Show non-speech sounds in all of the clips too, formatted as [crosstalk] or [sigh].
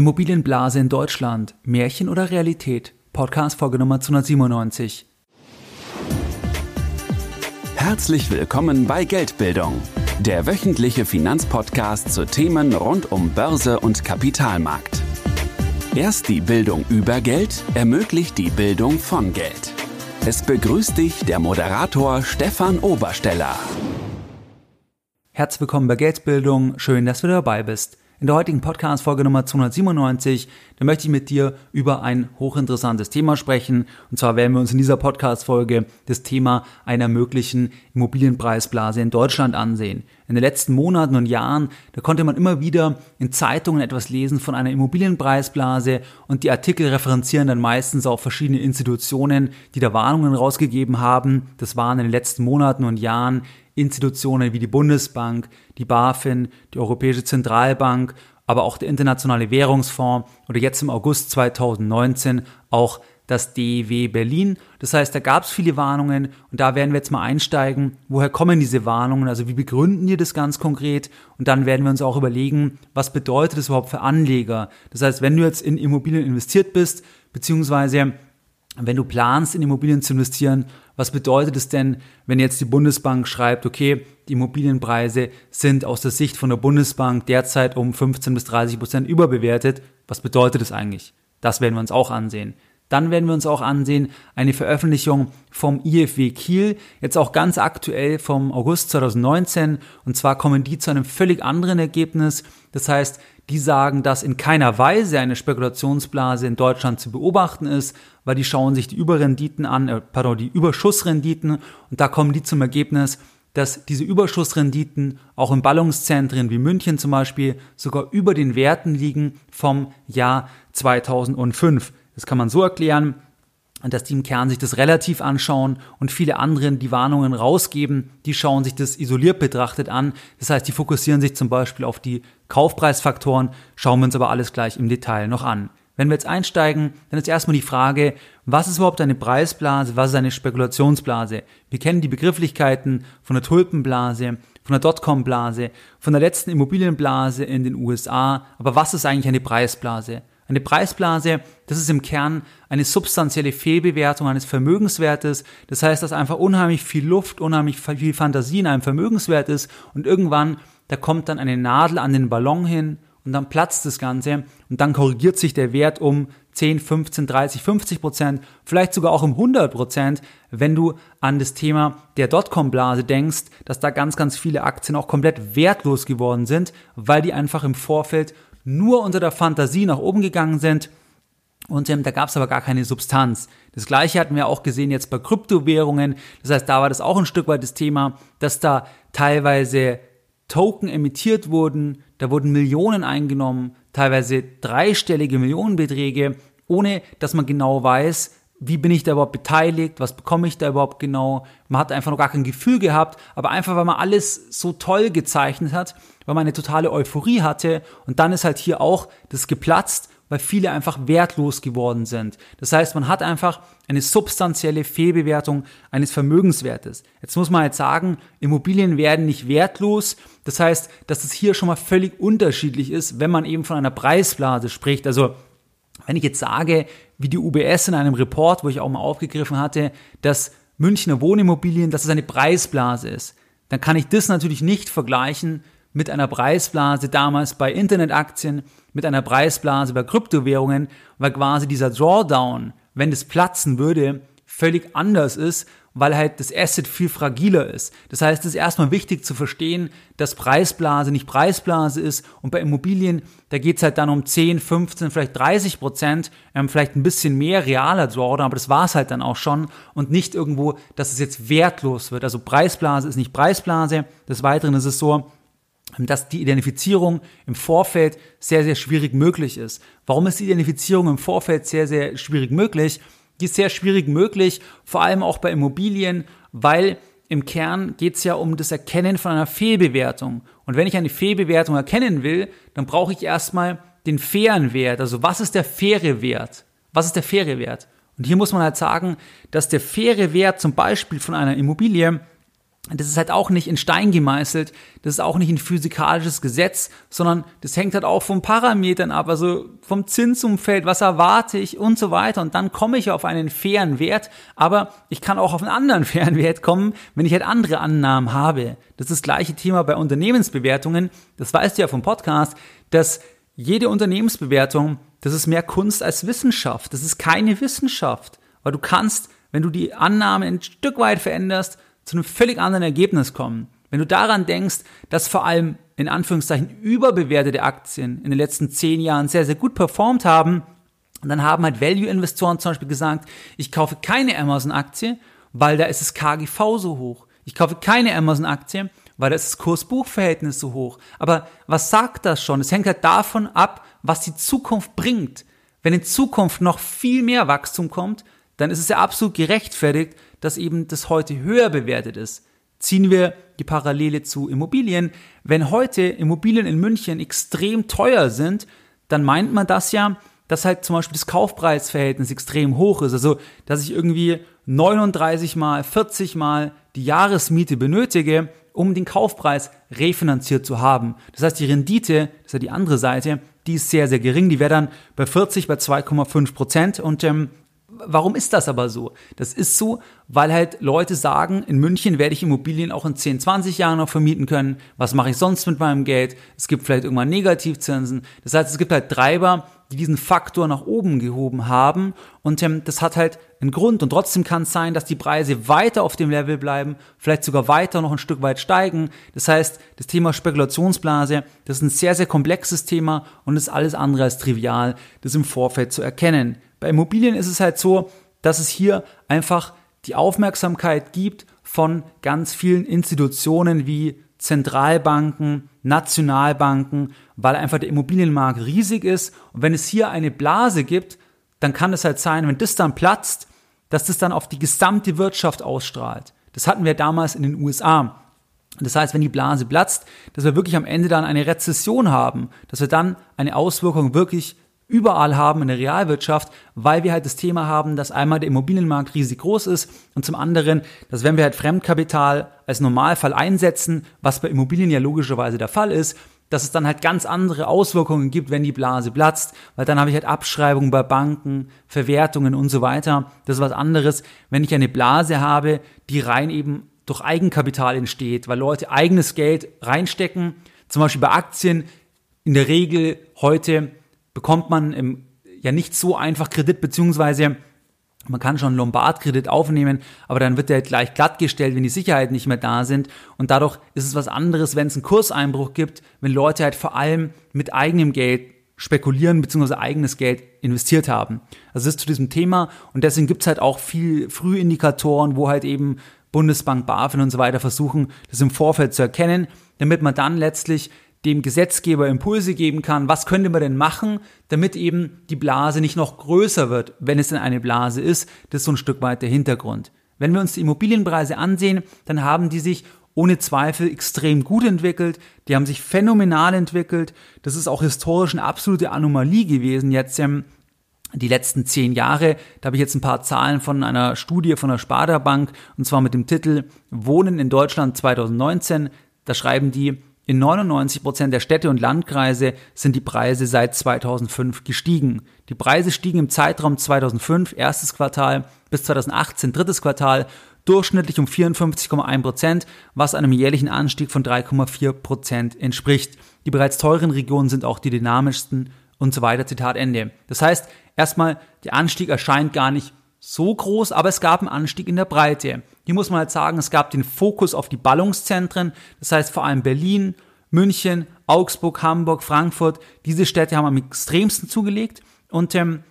Immobilienblase in Deutschland, Märchen oder Realität? Podcast Folge Nummer 297. Herzlich willkommen bei Geldbildung, der wöchentliche Finanzpodcast zu Themen rund um Börse und Kapitalmarkt. Erst die Bildung über Geld ermöglicht die Bildung von Geld. Es begrüßt dich der Moderator Stefan Obersteller. Herzlich willkommen bei Geldbildung, schön, dass du dabei bist. In der heutigen Podcast-Folge Nummer 297, da möchte ich mit dir über ein hochinteressantes Thema sprechen. Und zwar werden wir uns in dieser Podcast-Folge das Thema einer möglichen Immobilienpreisblase in Deutschland ansehen. In den letzten Monaten und Jahren, da konnte man immer wieder in Zeitungen etwas lesen von einer Immobilienpreisblase und die Artikel referenzieren dann meistens auch verschiedene Institutionen, die da Warnungen rausgegeben haben. Das waren in den letzten Monaten und Jahren Institutionen wie die Bundesbank, die BaFin, die Europäische Zentralbank, aber auch der Internationale Währungsfonds oder jetzt im August 2019 auch das DEW Berlin. Das heißt, da gab es viele Warnungen und da werden wir jetzt mal einsteigen, woher kommen diese Warnungen, also wie begründen die das ganz konkret und dann werden wir uns auch überlegen, was bedeutet das überhaupt für Anleger. Das heißt, wenn du jetzt in Immobilien investiert bist, beziehungsweise wenn du planst, in Immobilien zu investieren, was bedeutet es denn, wenn jetzt die Bundesbank schreibt, okay, die Immobilienpreise sind aus der Sicht von der Bundesbank derzeit um 15 bis 30 Prozent überbewertet? Was bedeutet es eigentlich? Das werden wir uns auch ansehen. Dann werden wir uns auch ansehen eine Veröffentlichung vom IFW Kiel, jetzt auch ganz aktuell vom August 2019. Und zwar kommen die zu einem völlig anderen Ergebnis. Das heißt, die sagen, dass in keiner Weise eine Spekulationsblase in Deutschland zu beobachten ist, weil die schauen sich die Überrenditen an, äh, pardon, die Überschussrenditen und da kommen die zum Ergebnis, dass diese Überschussrenditen auch in Ballungszentren wie München zum Beispiel sogar über den Werten liegen vom Jahr 2005. Das kann man so erklären, dass die im Kern sich das relativ anschauen und viele anderen die Warnungen rausgeben, die schauen sich das isoliert betrachtet an. Das heißt, die fokussieren sich zum Beispiel auf die Kaufpreisfaktoren, schauen wir uns aber alles gleich im Detail noch an. Wenn wir jetzt einsteigen, dann ist erstmal die Frage, was ist überhaupt eine Preisblase, was ist eine Spekulationsblase? Wir kennen die Begrifflichkeiten von der Tulpenblase, von der Dotcom-Blase, von der letzten Immobilienblase in den USA, aber was ist eigentlich eine Preisblase? Eine Preisblase, das ist im Kern eine substanzielle Fehlbewertung eines Vermögenswertes. Das heißt, dass einfach unheimlich viel Luft, unheimlich viel Fantasie in einem Vermögenswert ist und irgendwann, da kommt dann eine Nadel an den Ballon hin und dann platzt das Ganze und dann korrigiert sich der Wert um 10, 15, 30, 50 Prozent, vielleicht sogar auch um 100 Prozent, wenn du an das Thema der Dotcom-Blase denkst, dass da ganz, ganz viele Aktien auch komplett wertlos geworden sind, weil die einfach im Vorfeld nur unter der Fantasie nach oben gegangen sind. Und ähm, da gab es aber gar keine Substanz. Das gleiche hatten wir auch gesehen jetzt bei Kryptowährungen. Das heißt, da war das auch ein Stück weit das Thema, dass da teilweise Token emittiert wurden, da wurden Millionen eingenommen, teilweise dreistellige Millionenbeträge, ohne dass man genau weiß, wie bin ich da überhaupt beteiligt, was bekomme ich da überhaupt genau. Man hat einfach noch gar kein Gefühl gehabt, aber einfach, weil man alles so toll gezeichnet hat, weil man eine totale Euphorie hatte und dann ist halt hier auch das geplatzt, weil viele einfach wertlos geworden sind. Das heißt, man hat einfach eine substanzielle Fehlbewertung eines Vermögenswertes. Jetzt muss man halt sagen, Immobilien werden nicht wertlos. Das heißt, dass es hier schon mal völlig unterschiedlich ist, wenn man eben von einer Preisblase spricht. Also wenn ich jetzt sage, wie die UBS in einem Report, wo ich auch mal aufgegriffen hatte, dass Münchner Wohnimmobilien, dass es eine Preisblase ist, dann kann ich das natürlich nicht vergleichen mit einer Preisblase damals bei Internetaktien, mit einer Preisblase bei Kryptowährungen, weil quasi dieser Drawdown, wenn es platzen würde, völlig anders ist weil halt das Asset viel fragiler ist. Das heißt, es ist erstmal wichtig zu verstehen, dass Preisblase nicht Preisblase ist und bei Immobilien, da geht's halt dann um 10, 15, vielleicht 30 Prozent, ähm, vielleicht ein bisschen mehr realer Drawdown, aber das war's halt dann auch schon und nicht irgendwo, dass es jetzt wertlos wird. Also Preisblase ist nicht Preisblase. Des Weiteren ist es so, dass die Identifizierung im Vorfeld sehr, sehr schwierig möglich ist. Warum ist die Identifizierung im Vorfeld sehr, sehr schwierig möglich? Die ist sehr schwierig möglich, vor allem auch bei Immobilien, weil im Kern geht es ja um das Erkennen von einer Fehlbewertung. Und wenn ich eine Fehlbewertung erkennen will, dann brauche ich erstmal den fairen Wert. Also was ist der faire Wert? Was ist der faire Wert? Und hier muss man halt sagen, dass der faire Wert zum Beispiel von einer Immobilie das ist halt auch nicht in Stein gemeißelt, das ist auch nicht ein physikalisches Gesetz, sondern das hängt halt auch von Parametern ab, also vom Zinsumfeld, was erwarte ich und so weiter. Und dann komme ich auf einen fairen Wert, aber ich kann auch auf einen anderen [laughs] fairen Wert kommen, wenn ich halt andere Annahmen habe. Das ist das gleiche Thema bei Unternehmensbewertungen. Das weißt du ja vom Podcast, dass jede Unternehmensbewertung, das ist mehr Kunst als Wissenschaft. Das ist keine Wissenschaft, weil du kannst, wenn du die Annahme ein Stück weit veränderst, zu einem völlig anderen Ergebnis kommen. Wenn du daran denkst, dass vor allem in Anführungszeichen überbewertete Aktien in den letzten zehn Jahren sehr, sehr gut performt haben, dann haben halt Value-Investoren zum Beispiel gesagt, ich kaufe keine Amazon-Aktie, weil da ist das KGV so hoch. Ich kaufe keine Amazon-Aktie, weil da ist das Kurs-Buch-Verhältnis so hoch. Aber was sagt das schon? Es hängt halt davon ab, was die Zukunft bringt. Wenn in Zukunft noch viel mehr Wachstum kommt, dann ist es ja absolut gerechtfertigt, dass eben das heute höher bewertet ist. Ziehen wir die Parallele zu Immobilien. Wenn heute Immobilien in München extrem teuer sind, dann meint man das ja, dass halt zum Beispiel das Kaufpreisverhältnis extrem hoch ist. Also, dass ich irgendwie 39 mal, 40 mal die Jahresmiete benötige, um den Kaufpreis refinanziert zu haben. Das heißt, die Rendite, das ist ja die andere Seite, die ist sehr, sehr gering. Die wäre dann bei 40 bei 2,5 Prozent. Und ähm, warum ist das aber so? Das ist so, weil halt Leute sagen, in München werde ich Immobilien auch in 10, 20 Jahren noch vermieten können. Was mache ich sonst mit meinem Geld? Es gibt vielleicht irgendwann Negativzinsen. Das heißt, es gibt halt Treiber, die diesen Faktor nach oben gehoben haben. Und ähm, das hat halt einen Grund. Und trotzdem kann es sein, dass die Preise weiter auf dem Level bleiben, vielleicht sogar weiter noch ein Stück weit steigen. Das heißt, das Thema Spekulationsblase, das ist ein sehr, sehr komplexes Thema und ist alles andere als trivial, das im Vorfeld zu erkennen. Bei Immobilien ist es halt so, dass es hier einfach die Aufmerksamkeit gibt von ganz vielen Institutionen wie Zentralbanken, Nationalbanken, weil einfach der Immobilienmarkt riesig ist. Und wenn es hier eine Blase gibt, dann kann es halt sein, wenn das dann platzt, dass das dann auf die gesamte Wirtschaft ausstrahlt. Das hatten wir damals in den USA. Das heißt, wenn die Blase platzt, dass wir wirklich am Ende dann eine Rezession haben, dass wir dann eine Auswirkung wirklich überall haben in der Realwirtschaft, weil wir halt das Thema haben, dass einmal der Immobilienmarkt riesig groß ist und zum anderen, dass wenn wir halt Fremdkapital als Normalfall einsetzen, was bei Immobilien ja logischerweise der Fall ist, dass es dann halt ganz andere Auswirkungen gibt, wenn die Blase platzt, weil dann habe ich halt Abschreibungen bei Banken, Verwertungen und so weiter. Das ist was anderes, wenn ich eine Blase habe, die rein eben durch Eigenkapital entsteht, weil Leute eigenes Geld reinstecken, zum Beispiel bei Aktien in der Regel heute bekommt man im, ja nicht so einfach Kredit, beziehungsweise man kann schon Lombardkredit aufnehmen, aber dann wird der gleich glattgestellt, wenn die Sicherheiten nicht mehr da sind. Und dadurch ist es was anderes, wenn es einen Kurseinbruch gibt, wenn Leute halt vor allem mit eigenem Geld spekulieren bzw. eigenes Geld investiert haben. Also das ist zu diesem Thema und deswegen gibt es halt auch viel Frühindikatoren, wo halt eben Bundesbank, BaFin und so weiter versuchen, das im Vorfeld zu erkennen, damit man dann letztlich dem Gesetzgeber Impulse geben kann, was könnte man denn machen, damit eben die Blase nicht noch größer wird, wenn es denn eine Blase ist. Das ist so ein Stück weit der Hintergrund. Wenn wir uns die Immobilienpreise ansehen, dann haben die sich ohne Zweifel extrem gut entwickelt. Die haben sich phänomenal entwickelt. Das ist auch historisch eine absolute Anomalie gewesen jetzt ähm, die letzten zehn Jahre. Da habe ich jetzt ein paar Zahlen von einer Studie von der Sparda Bank und zwar mit dem Titel Wohnen in Deutschland 2019. Da schreiben die, in 99 Prozent der Städte und Landkreise sind die Preise seit 2005 gestiegen. Die Preise stiegen im Zeitraum 2005, erstes Quartal, bis 2018, drittes Quartal, durchschnittlich um 54,1 Prozent, was einem jährlichen Anstieg von 3,4 Prozent entspricht. Die bereits teuren Regionen sind auch die dynamischsten und so weiter. Zitat Ende. Das heißt, erstmal, der Anstieg erscheint gar nicht so groß, aber es gab einen Anstieg in der Breite. Hier muss man halt sagen, es gab den Fokus auf die Ballungszentren, das heißt vor allem Berlin, München, Augsburg, Hamburg, Frankfurt. Diese Städte haben am extremsten zugelegt und ähm,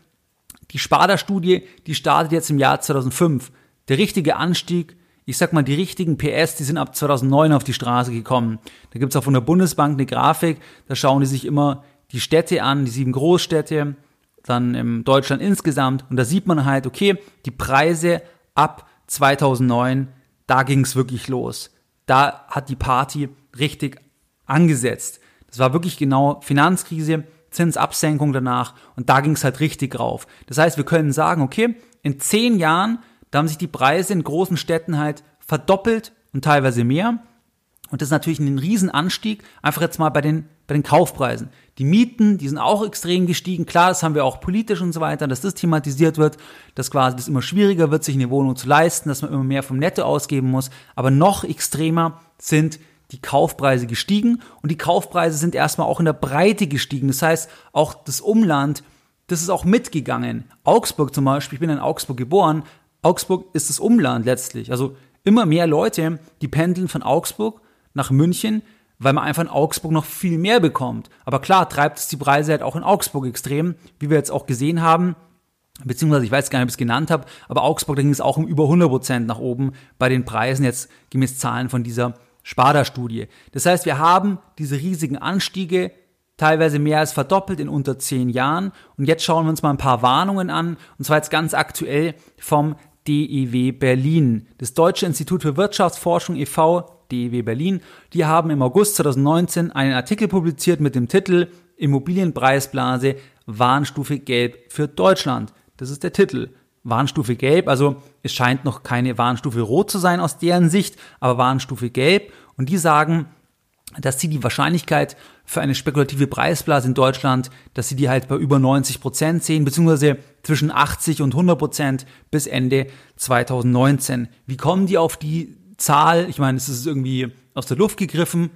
die Sparda-Studie, die startet jetzt im Jahr 2005. Der richtige Anstieg, ich sag mal, die richtigen PS, die sind ab 2009 auf die Straße gekommen. Da gibt's auch von der Bundesbank eine Grafik, da schauen die sich immer die Städte an, die sieben Großstädte, dann in Deutschland insgesamt. Und da sieht man halt, okay, die Preise ab 2009, da ging es wirklich los. Da hat die Party richtig angesetzt. Das war wirklich genau Finanzkrise, Zinsabsenkung danach und da ging es halt richtig rauf. Das heißt, wir können sagen, okay, in zehn Jahren, da haben sich die Preise in großen Städten halt verdoppelt und teilweise mehr. Und das ist natürlich ein Riesenanstieg, einfach jetzt mal bei den, bei den Kaufpreisen. Die Mieten, die sind auch extrem gestiegen. Klar, das haben wir auch politisch und so weiter, dass das thematisiert wird, dass quasi das immer schwieriger wird, sich eine Wohnung zu leisten, dass man immer mehr vom Netto ausgeben muss. Aber noch extremer sind die Kaufpreise gestiegen und die Kaufpreise sind erstmal auch in der Breite gestiegen. Das heißt, auch das Umland, das ist auch mitgegangen. Augsburg zum Beispiel, ich bin in Augsburg geboren. Augsburg ist das Umland letztlich. Also immer mehr Leute, die pendeln von Augsburg nach München, weil man einfach in Augsburg noch viel mehr bekommt. Aber klar, treibt es die Preise halt auch in Augsburg extrem, wie wir jetzt auch gesehen haben. Beziehungsweise, ich weiß gar nicht, ob ich es genannt habe, aber Augsburg, da ging es auch um über 100 Prozent nach oben bei den Preisen, jetzt gemäß Zahlen von dieser Sparda-Studie. Das heißt, wir haben diese riesigen Anstiege, teilweise mehr als verdoppelt in unter zehn Jahren. Und jetzt schauen wir uns mal ein paar Warnungen an, und zwar jetzt ganz aktuell vom DEW Berlin. Das Deutsche Institut für Wirtschaftsforschung e.V., DEW Berlin, die haben im August 2019 einen Artikel publiziert mit dem Titel Immobilienpreisblase Warnstufe Gelb für Deutschland. Das ist der Titel. Warnstufe Gelb, also es scheint noch keine Warnstufe Rot zu sein aus deren Sicht, aber Warnstufe Gelb. Und die sagen, dass sie die Wahrscheinlichkeit für eine spekulative Preisblase in Deutschland, dass sie die halt bei über 90 Prozent sehen, beziehungsweise zwischen 80 und 100 Prozent bis Ende 2019. Wie kommen die auf die Zahl? Ich meine, es ist irgendwie aus der Luft gegriffen.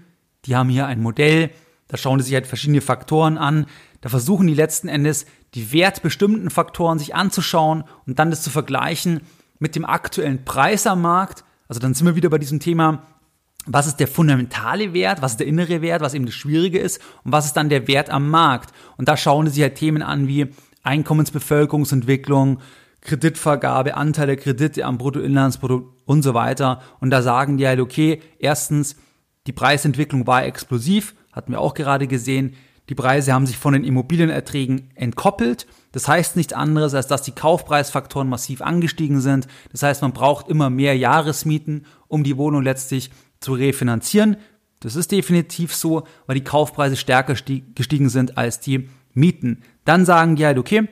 Die haben hier ein Modell, da schauen sie sich halt verschiedene Faktoren an. Da versuchen die letzten Endes die wertbestimmten Faktoren sich anzuschauen und dann das zu vergleichen mit dem aktuellen Preis am Markt. Also dann sind wir wieder bei diesem Thema, was ist der fundamentale Wert, was ist der innere Wert, was eben das Schwierige ist und was ist dann der Wert am Markt. Und da schauen sie sich halt Themen an wie Einkommensbevölkerungsentwicklung, Kreditvergabe, Anteil der Kredite am Bruttoinlandsprodukt und so weiter. Und da sagen die halt, okay, erstens, die Preisentwicklung war explosiv, hatten wir auch gerade gesehen. Die Preise haben sich von den Immobilienerträgen entkoppelt. Das heißt nichts anderes, als dass die Kaufpreisfaktoren massiv angestiegen sind. Das heißt, man braucht immer mehr Jahresmieten, um die Wohnung letztlich zu refinanzieren. Das ist definitiv so, weil die Kaufpreise stärker gestiegen sind als die Mieten. Dann sagen die halt, okay,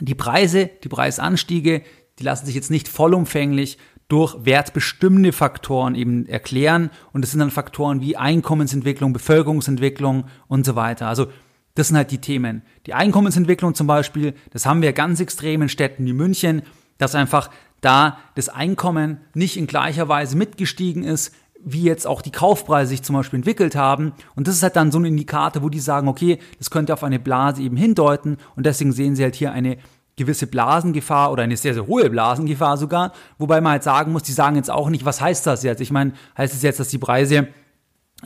die Preise, die Preisanstiege, die lassen sich jetzt nicht vollumfänglich durch wertbestimmende Faktoren eben erklären. Und das sind dann Faktoren wie Einkommensentwicklung, Bevölkerungsentwicklung und so weiter. Also das sind halt die Themen. Die Einkommensentwicklung zum Beispiel, das haben wir ganz extrem in Städten wie München, dass einfach da das Einkommen nicht in gleicher Weise mitgestiegen ist, wie jetzt auch die Kaufpreise sich zum Beispiel entwickelt haben. Und das ist halt dann so ein Indikator, wo die sagen, okay, das könnte auf eine Blase eben hindeuten. Und deswegen sehen sie halt hier eine gewisse Blasengefahr oder eine sehr, sehr hohe Blasengefahr sogar. Wobei man halt sagen muss, die sagen jetzt auch nicht, was heißt das jetzt? Ich meine, heißt es jetzt, dass die Preise,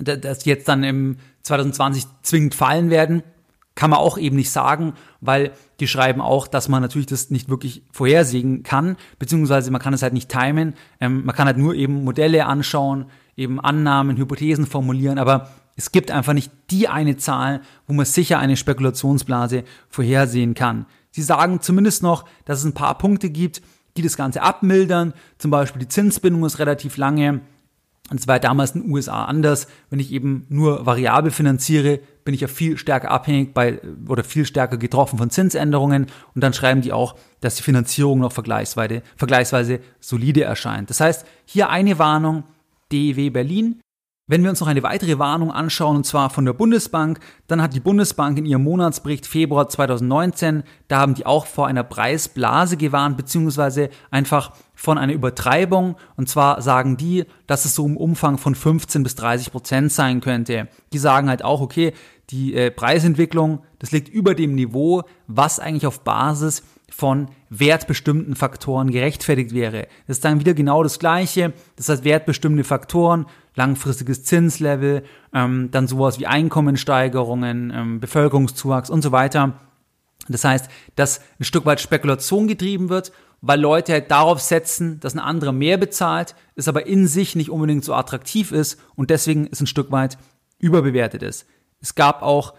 dass jetzt dann im 2020 zwingend fallen werden? Kann man auch eben nicht sagen, weil die schreiben auch, dass man natürlich das nicht wirklich vorhersehen kann, beziehungsweise man kann es halt nicht timen. Ähm, man kann halt nur eben Modelle anschauen, eben Annahmen, Hypothesen formulieren, aber es gibt einfach nicht die eine Zahl, wo man sicher eine Spekulationsblase vorhersehen kann. Sie sagen zumindest noch, dass es ein paar Punkte gibt, die das Ganze abmildern. Zum Beispiel die Zinsbindung ist relativ lange. Und zwar damals in den USA anders. Wenn ich eben nur variabel finanziere, bin ich ja viel stärker abhängig bei oder viel stärker getroffen von Zinsänderungen. Und dann schreiben die auch, dass die Finanzierung noch vergleichsweise, vergleichsweise solide erscheint. Das heißt, hier eine Warnung, DEW Berlin. Wenn wir uns noch eine weitere Warnung anschauen, und zwar von der Bundesbank, dann hat die Bundesbank in ihrem Monatsbericht Februar 2019, da haben die auch vor einer Preisblase gewarnt, beziehungsweise einfach von einer Übertreibung. Und zwar sagen die, dass es so im Umfang von 15 bis 30 Prozent sein könnte. Die sagen halt auch, okay, die äh, Preisentwicklung, das liegt über dem Niveau, was eigentlich auf Basis von wertbestimmten Faktoren gerechtfertigt wäre. Das ist dann wieder genau das Gleiche. Das heißt, wertbestimmte Faktoren, langfristiges Zinslevel, ähm, dann sowas wie Einkommensteigerungen, ähm, Bevölkerungszuwachs und so weiter. Das heißt, dass ein Stück weit Spekulation getrieben wird, weil Leute halt darauf setzen, dass ein anderer mehr bezahlt, es aber in sich nicht unbedingt so attraktiv ist und deswegen ist ein Stück weit überbewertet ist. Es gab auch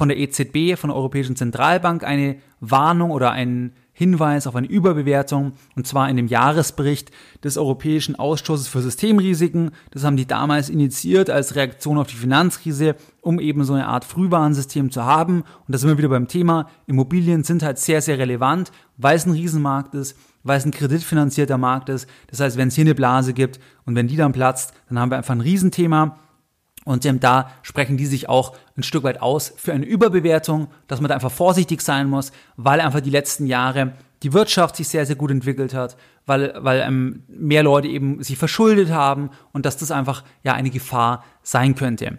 von der EZB, von der Europäischen Zentralbank, eine Warnung oder einen Hinweis auf eine Überbewertung, und zwar in dem Jahresbericht des Europäischen Ausschusses für Systemrisiken. Das haben die damals initiiert als Reaktion auf die Finanzkrise, um eben so eine Art Frühwarnsystem zu haben. Und da sind wir wieder beim Thema. Immobilien sind halt sehr, sehr relevant, weil es ein Riesenmarkt ist, weil es ein kreditfinanzierter Markt ist. Das heißt, wenn es hier eine Blase gibt und wenn die dann platzt, dann haben wir einfach ein Riesenthema. Und ähm, da sprechen die sich auch ein Stück weit aus für eine Überbewertung, dass man da einfach vorsichtig sein muss, weil einfach die letzten Jahre die Wirtschaft sich sehr, sehr gut entwickelt hat, weil, weil ähm, mehr Leute eben sich verschuldet haben und dass das einfach ja eine Gefahr sein könnte.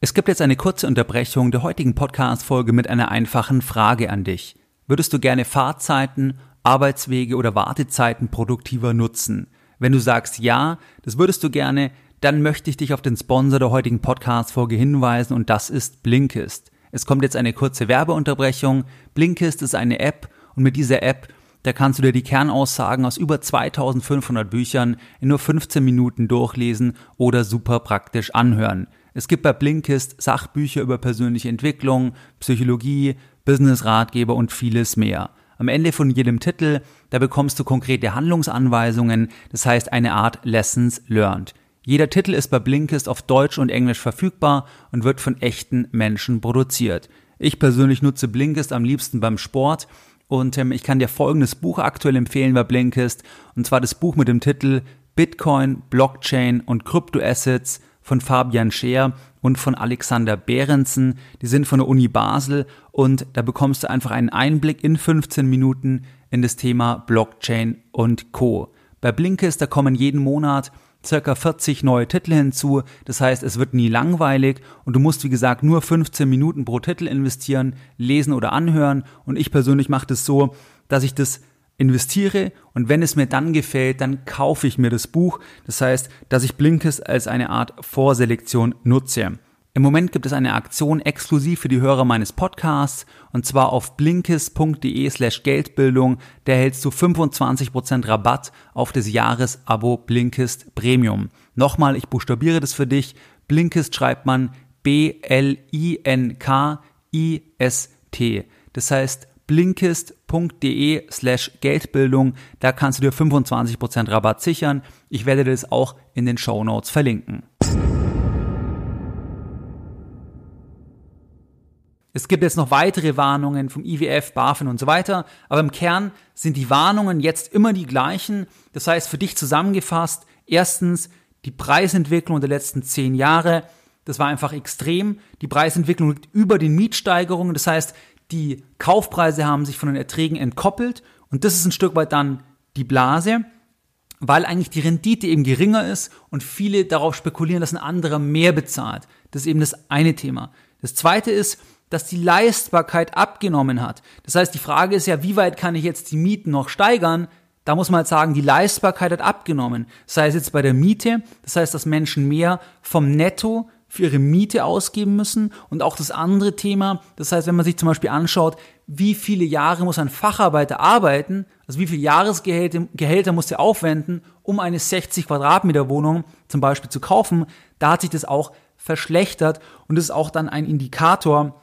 Es gibt jetzt eine kurze Unterbrechung der heutigen Podcast-Folge mit einer einfachen Frage an dich. Würdest du gerne Fahrzeiten, Arbeitswege oder Wartezeiten produktiver nutzen? Wenn du sagst ja, das würdest du gerne, dann möchte ich dich auf den Sponsor der heutigen Podcast-Folge hinweisen und das ist Blinkist. Es kommt jetzt eine kurze Werbeunterbrechung. Blinkist ist eine App und mit dieser App da kannst du dir die Kernaussagen aus über 2500 Büchern in nur 15 Minuten durchlesen oder super praktisch anhören. Es gibt bei Blinkist Sachbücher über persönliche Entwicklung, Psychologie, Business-Ratgeber und vieles mehr. Am Ende von jedem Titel, da bekommst du konkrete Handlungsanweisungen, das heißt eine Art Lessons Learned. Jeder Titel ist bei Blinkist auf Deutsch und Englisch verfügbar und wird von echten Menschen produziert. Ich persönlich nutze Blinkist am liebsten beim Sport und ähm, ich kann dir folgendes Buch aktuell empfehlen bei Blinkist und zwar das Buch mit dem Titel Bitcoin, Blockchain und Kryptoassets von Fabian Scheer und von Alexander Behrensen. Die sind von der Uni Basel und da bekommst du einfach einen Einblick in 15 Minuten in das Thema Blockchain und Co. Bei Blinkist, da kommen jeden Monat circa 40 neue Titel hinzu. Das heißt, es wird nie langweilig und du musst, wie gesagt, nur 15 Minuten pro Titel investieren, lesen oder anhören. Und ich persönlich mache das so, dass ich das investiere und wenn es mir dann gefällt, dann kaufe ich mir das Buch. Das heißt, dass ich Blinkist als eine Art Vorselektion nutze. Im Moment gibt es eine Aktion exklusiv für die Hörer meines Podcasts und zwar auf blinkist.de slash Geldbildung. Da erhältst du 25% Rabatt auf das Jahresabo Blinkist Premium. Nochmal, ich buchstabiere das für dich. Blinkist schreibt man B-L-I-N-K-I-S-T. Das heißt blinkist.de slash Geldbildung. Da kannst du dir 25% Rabatt sichern. Ich werde das auch in den Show Notes verlinken. Es gibt jetzt noch weitere Warnungen vom IWF, BaFin und so weiter, aber im Kern sind die Warnungen jetzt immer die gleichen. Das heißt, für dich zusammengefasst, erstens die Preisentwicklung der letzten zehn Jahre, das war einfach extrem. Die Preisentwicklung liegt über den Mietsteigerungen. Das heißt, die Kaufpreise haben sich von den Erträgen entkoppelt und das ist ein Stück weit dann die Blase, weil eigentlich die Rendite eben geringer ist und viele darauf spekulieren, dass ein anderer mehr bezahlt. Das ist eben das eine Thema. Das zweite ist, dass die Leistbarkeit abgenommen hat. Das heißt, die Frage ist ja, wie weit kann ich jetzt die Mieten noch steigern? Da muss man halt sagen, die Leistbarkeit hat abgenommen. Das heißt jetzt bei der Miete, das heißt, dass Menschen mehr vom Netto für ihre Miete ausgeben müssen. Und auch das andere Thema, das heißt, wenn man sich zum Beispiel anschaut, wie viele Jahre muss ein Facharbeiter arbeiten, also wie viele Jahresgehälter Gehälter muss er aufwenden, um eine 60 Quadratmeter Wohnung zum Beispiel zu kaufen, da hat sich das auch verschlechtert und das ist auch dann ein Indikator,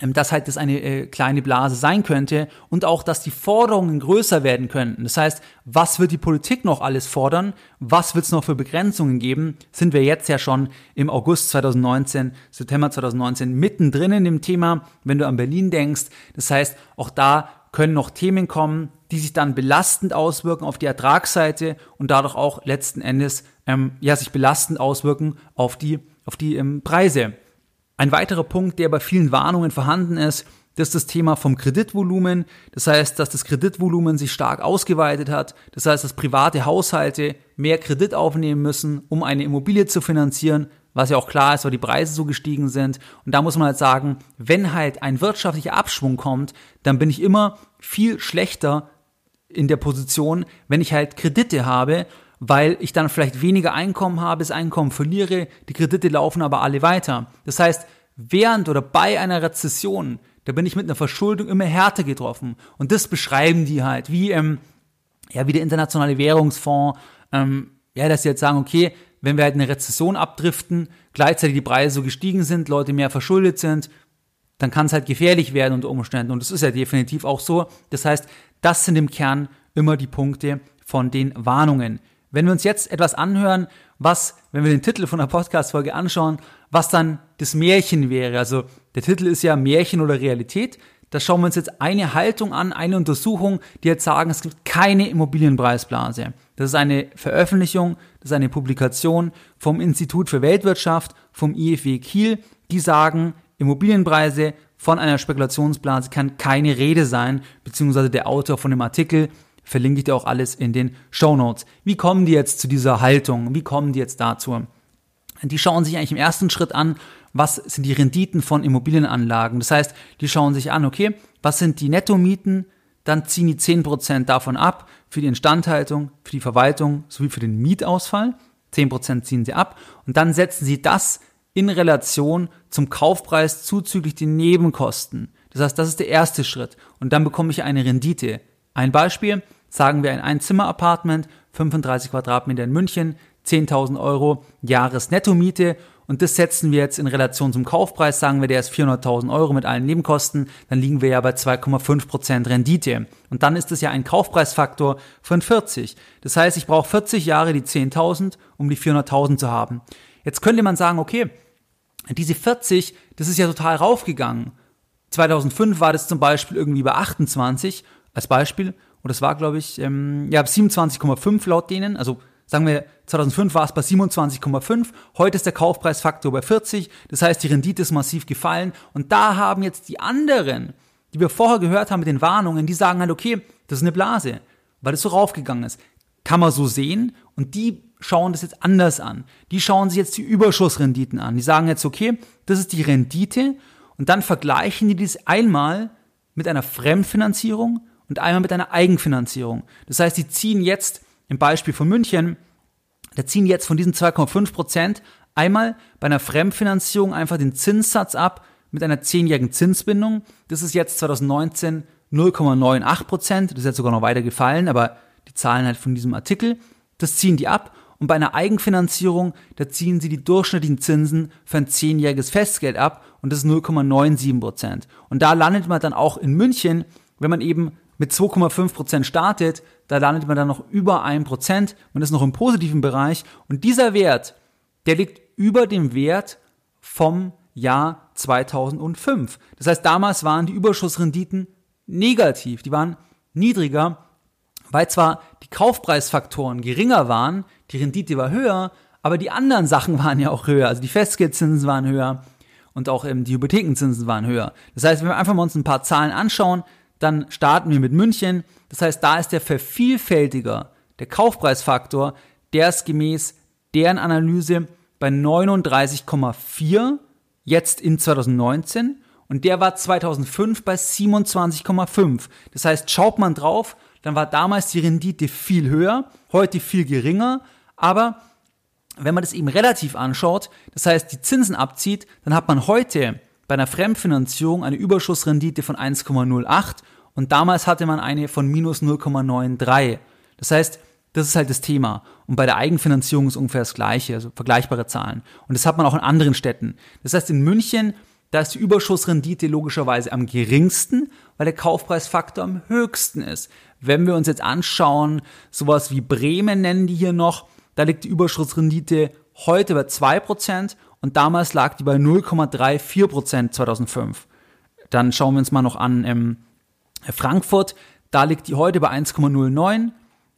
dass halt das eine äh, kleine Blase sein könnte und auch, dass die Forderungen größer werden könnten. Das heißt, was wird die Politik noch alles fordern? Was wird es noch für Begrenzungen geben? Sind wir jetzt ja schon im August 2019, September 2019 mittendrin in dem Thema, wenn du an Berlin denkst. Das heißt, auch da können noch Themen kommen, die sich dann belastend auswirken auf die Ertragsseite und dadurch auch letzten Endes ähm, ja sich belastend auswirken auf die auf die ähm, Preise. Ein weiterer Punkt, der bei vielen Warnungen vorhanden ist, das ist das Thema vom Kreditvolumen. Das heißt, dass das Kreditvolumen sich stark ausgeweitet hat. Das heißt, dass private Haushalte mehr Kredit aufnehmen müssen, um eine Immobilie zu finanzieren, was ja auch klar ist, weil die Preise so gestiegen sind. Und da muss man halt sagen, wenn halt ein wirtschaftlicher Abschwung kommt, dann bin ich immer viel schlechter in der Position, wenn ich halt Kredite habe, weil ich dann vielleicht weniger Einkommen habe, das Einkommen verliere, die Kredite laufen aber alle weiter. Das heißt, während oder bei einer Rezession, da bin ich mit einer Verschuldung immer härter getroffen. Und das beschreiben die halt, wie, ähm, ja, wie der internationale Währungsfonds, ähm, ja, dass sie jetzt sagen, okay, wenn wir halt eine Rezession abdriften, gleichzeitig die Preise so gestiegen sind, Leute mehr verschuldet sind, dann kann es halt gefährlich werden unter Umständen. Und das ist ja definitiv auch so. Das heißt, das sind im Kern immer die Punkte von den Warnungen. Wenn wir uns jetzt etwas anhören, was, wenn wir den Titel von der Podcast-Folge anschauen, was dann das Märchen wäre. Also der Titel ist ja Märchen oder Realität. da schauen wir uns jetzt eine Haltung an, eine Untersuchung, die jetzt sagen, es gibt keine Immobilienpreisblase. Das ist eine Veröffentlichung, das ist eine Publikation vom Institut für Weltwirtschaft, vom IFW Kiel, die sagen, Immobilienpreise von einer Spekulationsblase kann keine Rede sein, beziehungsweise der Autor von dem Artikel verlinke ich dir auch alles in den Show Notes. Wie kommen die jetzt zu dieser Haltung? Wie kommen die jetzt dazu? Die schauen sich eigentlich im ersten Schritt an, was sind die Renditen von Immobilienanlagen. Das heißt, die schauen sich an, okay, was sind die Nettomieten, dann ziehen die 10% davon ab für die Instandhaltung, für die Verwaltung sowie für den Mietausfall. 10% ziehen sie ab und dann setzen sie das in Relation zum Kaufpreis zuzüglich den Nebenkosten. Das heißt, das ist der erste Schritt und dann bekomme ich eine Rendite. Ein Beispiel, sagen wir ein Einzimmer-Apartment, 35 Quadratmeter in München, 10.000 Euro Jahresnettomiete und das setzen wir jetzt in Relation zum Kaufpreis, sagen wir, der ist 400.000 Euro mit allen Nebenkosten, dann liegen wir ja bei 2,5% Rendite. Und dann ist es ja ein Kaufpreisfaktor von 40. Das heißt, ich brauche 40 Jahre die 10.000, um die 400.000 zu haben. Jetzt könnte man sagen, okay, diese 40, das ist ja total raufgegangen. 2005 war das zum Beispiel irgendwie bei 28 als Beispiel und das war, glaube ich, ähm, ja 27,5 laut denen, also Sagen wir, 2005 war es bei 27,5, heute ist der Kaufpreisfaktor bei 40, das heißt, die Rendite ist massiv gefallen und da haben jetzt die anderen, die wir vorher gehört haben mit den Warnungen, die sagen halt, okay, das ist eine Blase, weil es so raufgegangen ist. Kann man so sehen und die schauen das jetzt anders an. Die schauen sich jetzt die Überschussrenditen an. Die sagen jetzt, okay, das ist die Rendite und dann vergleichen die das einmal mit einer Fremdfinanzierung und einmal mit einer Eigenfinanzierung. Das heißt, die ziehen jetzt im Beispiel von München, da ziehen jetzt von diesen 2,5 Prozent einmal bei einer Fremdfinanzierung einfach den Zinssatz ab mit einer zehnjährigen Zinsbindung. Das ist jetzt 2019 0,98 Prozent. Das ist jetzt sogar noch weiter gefallen, aber die Zahlen halt von diesem Artikel. Das ziehen die ab. Und bei einer Eigenfinanzierung, da ziehen sie die durchschnittlichen Zinsen für ein zehnjähriges Festgeld ab und das ist 0,97 Prozent. Und da landet man dann auch in München, wenn man eben mit 2,5 Prozent startet, da landet man dann noch über 1 Prozent, man ist noch im positiven Bereich und dieser Wert, der liegt über dem Wert vom Jahr 2005. Das heißt, damals waren die Überschussrenditen negativ, die waren niedriger, weil zwar die Kaufpreisfaktoren geringer waren, die Rendite war höher, aber die anderen Sachen [laughs] waren ja auch höher, also die Festgeldzinsen waren höher und auch ähm, die Hypothekenzinsen waren höher. Das heißt, wenn wir einfach mal uns ein paar Zahlen anschauen, dann starten wir mit München. Das heißt, da ist der Vervielfältiger, der Kaufpreisfaktor, der ist gemäß deren Analyse bei 39,4 jetzt in 2019 und der war 2005 bei 27,5. Das heißt, schaut man drauf, dann war damals die Rendite viel höher, heute viel geringer, aber wenn man das eben relativ anschaut, das heißt die Zinsen abzieht, dann hat man heute bei einer Fremdfinanzierung eine Überschussrendite von 1,08 und damals hatte man eine von minus 0,93. Das heißt, das ist halt das Thema. Und bei der Eigenfinanzierung ist ungefähr das Gleiche, also vergleichbare Zahlen. Und das hat man auch in anderen Städten. Das heißt, in München, da ist die Überschussrendite logischerweise am geringsten, weil der Kaufpreisfaktor am höchsten ist. Wenn wir uns jetzt anschauen, sowas wie Bremen nennen die hier noch, da liegt die Überschussrendite heute bei 2% und damals lag die bei 0,34% 2005. Dann schauen wir uns mal noch an ähm, Frankfurt, da liegt die heute bei 1,09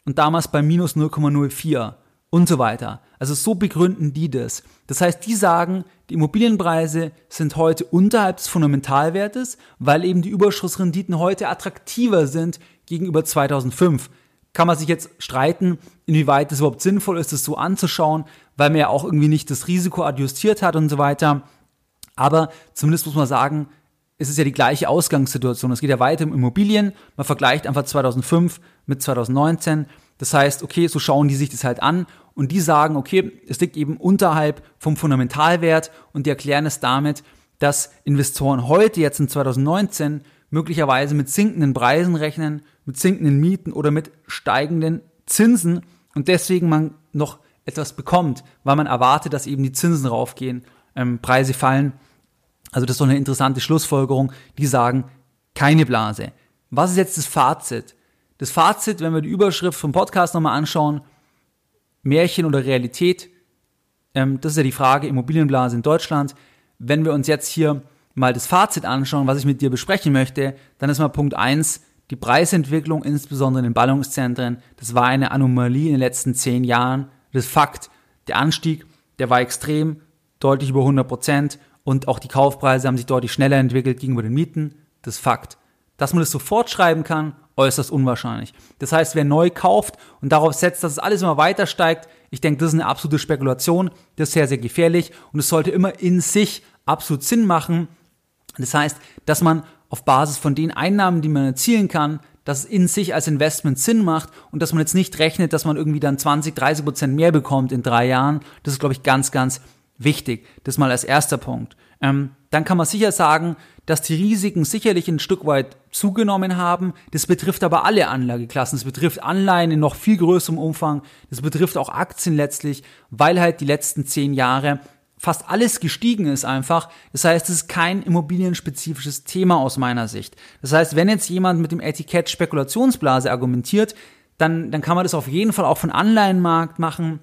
und damals bei minus 0,04 und so weiter. Also so begründen die das. Das heißt, die sagen, die Immobilienpreise sind heute unterhalb des Fundamentalwertes, weil eben die Überschussrenditen heute attraktiver sind gegenüber 2005. Kann man sich jetzt streiten, inwieweit es überhaupt sinnvoll ist, das so anzuschauen, weil man ja auch irgendwie nicht das Risiko adjustiert hat und so weiter. Aber zumindest muss man sagen, es ist ja die gleiche Ausgangssituation. Es geht ja weiter um Immobilien. Man vergleicht einfach 2005 mit 2019. Das heißt, okay, so schauen die sich das halt an und die sagen, okay, es liegt eben unterhalb vom Fundamentalwert und die erklären es damit, dass Investoren heute jetzt in 2019 möglicherweise mit sinkenden Preisen rechnen, mit sinkenden Mieten oder mit steigenden Zinsen und deswegen man noch etwas bekommt, weil man erwartet, dass eben die Zinsen raufgehen, ähm, Preise fallen also das ist doch eine interessante Schlussfolgerung. Die sagen, keine Blase. Was ist jetzt das Fazit? Das Fazit, wenn wir die Überschrift vom Podcast nochmal anschauen, Märchen oder Realität, ähm, das ist ja die Frage Immobilienblase in Deutschland. Wenn wir uns jetzt hier mal das Fazit anschauen, was ich mit dir besprechen möchte, dann ist mal Punkt eins die Preisentwicklung, insbesondere in den Ballungszentren, das war eine Anomalie in den letzten zehn Jahren. Das Fakt. Der Anstieg, der war extrem, deutlich über 100 Prozent und auch die Kaufpreise haben sich deutlich schneller entwickelt gegenüber den Mieten. Das Fakt. Dass man das sofort schreiben kann, äußerst unwahrscheinlich. Das heißt, wer neu kauft und darauf setzt, dass es alles immer weiter steigt, ich denke, das ist eine absolute Spekulation, das ist sehr, sehr gefährlich und es sollte immer in sich absolut Sinn machen. Das heißt, dass man auf Basis von den Einnahmen, die man erzielen kann, dass es in sich als Investment Sinn macht und dass man jetzt nicht rechnet, dass man irgendwie dann 20, 30 Prozent mehr bekommt in drei Jahren. Das ist, glaube ich, ganz, ganz wichtig. Das mal als erster Punkt. Ähm, dann kann man sicher sagen, dass die Risiken sicherlich ein Stück weit zugenommen haben. Das betrifft aber alle Anlageklassen. Das betrifft Anleihen in noch viel größerem Umfang. Das betrifft auch Aktien letztlich, weil halt die letzten zehn Jahre fast alles gestiegen ist einfach. Das heißt, es ist kein immobilienspezifisches Thema aus meiner Sicht. Das heißt, wenn jetzt jemand mit dem Etikett Spekulationsblase argumentiert, dann, dann kann man das auf jeden Fall auch von Anleihenmarkt machen.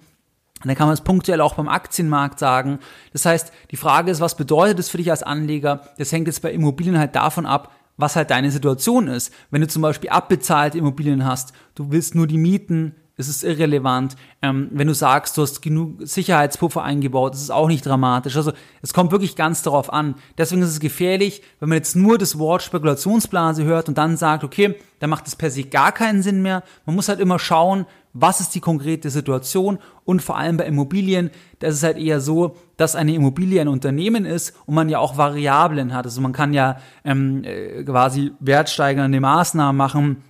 Dann kann man es punktuell auch beim Aktienmarkt sagen. Das heißt, die Frage ist, was bedeutet es für dich als Anleger? Das hängt jetzt bei Immobilien halt davon ab, was halt deine Situation ist. Wenn du zum Beispiel abbezahlte Immobilien hast, du willst nur die Mieten es ist irrelevant. Ähm, wenn du sagst, du hast genug Sicherheitspuffer eingebaut, ist auch nicht dramatisch. Also es kommt wirklich ganz darauf an. Deswegen ist es gefährlich, wenn man jetzt nur das Wort Spekulationsblase hört und dann sagt, okay, dann macht es per se gar keinen Sinn mehr. Man muss halt immer schauen, was ist die konkrete Situation und vor allem bei Immobilien, da ist es halt eher so, dass eine Immobilie ein Unternehmen ist und man ja auch Variablen hat. Also man kann ja ähm, äh, quasi wertsteigernde Maßnahmen machen,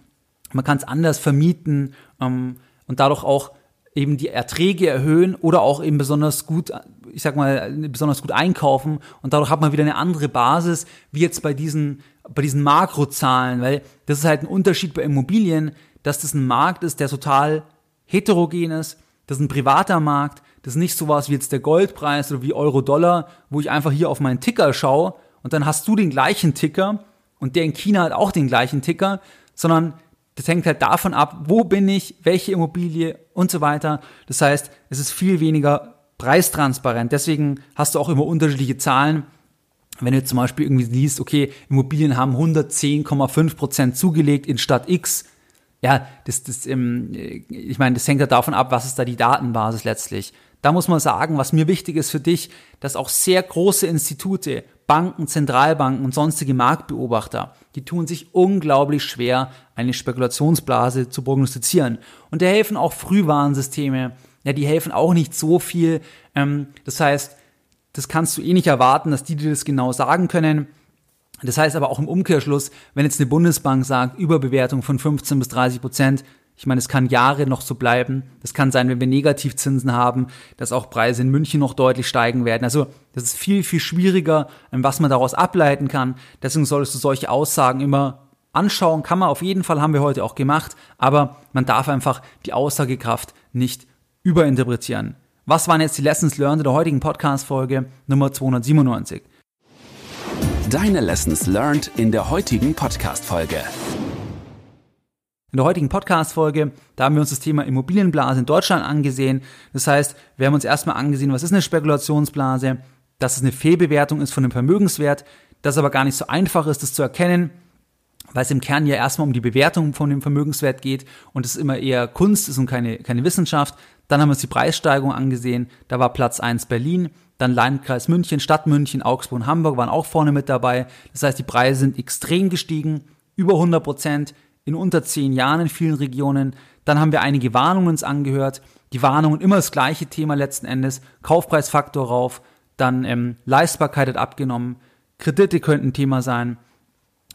man kann es anders vermieten. Ähm, und dadurch auch eben die Erträge erhöhen oder auch eben besonders gut, ich sag mal, besonders gut einkaufen. Und dadurch hat man wieder eine andere Basis, wie jetzt bei diesen, bei diesen Makrozahlen, weil das ist halt ein Unterschied bei Immobilien, dass das ein Markt ist, der total heterogen ist, das ist ein privater Markt, das ist nicht sowas wie jetzt der Goldpreis oder wie Euro-Dollar, wo ich einfach hier auf meinen Ticker schaue und dann hast du den gleichen Ticker und der in China hat auch den gleichen Ticker, sondern das hängt halt davon ab, wo bin ich, welche Immobilie und so weiter. Das heißt, es ist viel weniger preistransparent. Deswegen hast du auch immer unterschiedliche Zahlen. Wenn du zum Beispiel irgendwie liest, okay, Immobilien haben 110,5 Prozent zugelegt in Stadt X. Ja, das, das, ähm, ich meine, das hängt ja davon ab, was ist da die Datenbasis letztlich. Da muss man sagen, was mir wichtig ist für dich, dass auch sehr große Institute, Banken, Zentralbanken und sonstige Marktbeobachter, die tun sich unglaublich schwer, eine Spekulationsblase zu prognostizieren. Und da helfen auch Frühwarnsysteme, ja, die helfen auch nicht so viel. Ähm, das heißt, das kannst du eh nicht erwarten, dass die dir das genau sagen können. Das heißt aber auch im Umkehrschluss, wenn jetzt eine Bundesbank sagt, Überbewertung von 15 bis 30 Prozent, ich meine, es kann Jahre noch so bleiben. Das kann sein, wenn wir Negativzinsen haben, dass auch Preise in München noch deutlich steigen werden. Also das ist viel, viel schwieriger, ähm, was man daraus ableiten kann. Deswegen solltest du solche Aussagen immer anschauen. Kann man auf jeden Fall, haben wir heute auch gemacht. Aber man darf einfach die Aussagekraft nicht überinterpretieren. Was waren jetzt die Lessons learned in der heutigen Podcast-Folge Nummer 297? Deine Lessons learned in der heutigen Podcast-Folge. In der heutigen Podcast-Folge, da haben wir uns das Thema Immobilienblase in Deutschland angesehen. Das heißt, wir haben uns erstmal angesehen, was ist eine Spekulationsblase, dass es eine Fehlbewertung ist von einem Vermögenswert, dass es aber gar nicht so einfach ist, das zu erkennen, weil es im Kern ja erstmal um die Bewertung von dem Vermögenswert geht und es immer eher Kunst ist und keine, keine Wissenschaft. Dann haben wir uns die Preissteigerung angesehen. Da war Platz 1 Berlin, dann Landkreis München, Stadt München, Augsburg und Hamburg waren auch vorne mit dabei. Das heißt, die Preise sind extrem gestiegen, über 100 Prozent in unter zehn Jahren in vielen Regionen. Dann haben wir einige Warnungen uns angehört. Die Warnungen immer das gleiche Thema letzten Endes. Kaufpreisfaktor rauf, dann ähm, Leistbarkeit hat abgenommen, Kredite könnten Thema sein.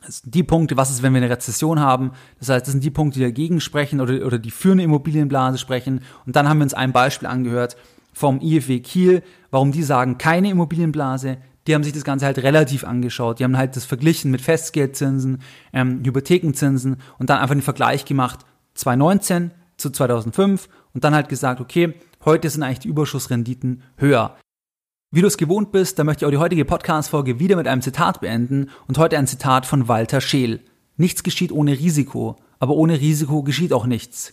Das sind die Punkte, was ist, wenn wir eine Rezession haben? Das heißt, das sind die Punkte, die dagegen sprechen oder, oder die für eine Immobilienblase sprechen. Und dann haben wir uns ein Beispiel angehört vom IFW Kiel, warum die sagen, keine Immobilienblase, die haben sich das Ganze halt relativ angeschaut. Die haben halt das verglichen mit Festgeldzinsen, ähm, Hypothekenzinsen und dann einfach den Vergleich gemacht 2019 zu 2005 und dann halt gesagt, okay, heute sind eigentlich die Überschussrenditen höher. Wie du es gewohnt bist, da möchte ich auch die heutige Podcast-Folge wieder mit einem Zitat beenden und heute ein Zitat von Walter Scheel. Nichts geschieht ohne Risiko, aber ohne Risiko geschieht auch nichts.